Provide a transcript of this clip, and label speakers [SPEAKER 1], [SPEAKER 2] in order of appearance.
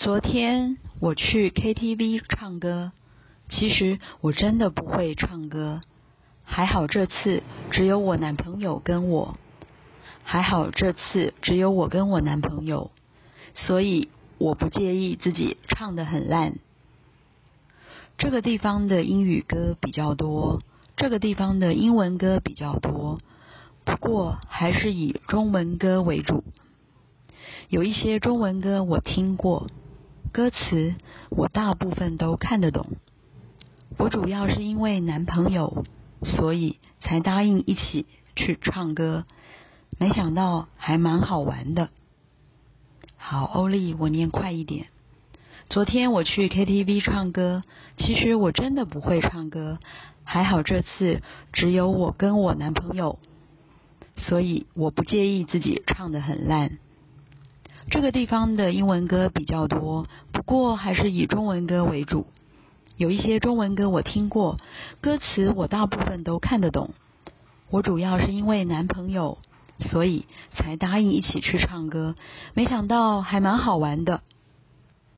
[SPEAKER 1] 昨天我去 KTV 唱歌，其实我真的不会唱歌。还好这次只有我男朋友跟我，还好这次只有我跟我男朋友，所以我不介意自己唱得很烂。这个地方的英语歌比较多，这个地方的英文歌比较多，不过还是以中文歌为主。有一些中文歌我听过，歌词我大部分都看得懂。我主要是因为男朋友，所以才答应一起去唱歌。没想到还蛮好玩的。好，欧丽，我念快一点。昨天我去 KTV 唱歌，其实我真的不会唱歌。还好这次只有我跟我男朋友，所以我不介意自己唱得很烂。这个地方的英文歌比较多，不过还是以中文歌为主。有一些中文歌我听过，歌词我大部分都看得懂。我主要是因为男朋友，所以才答应一起去唱歌。没想到还蛮好玩的。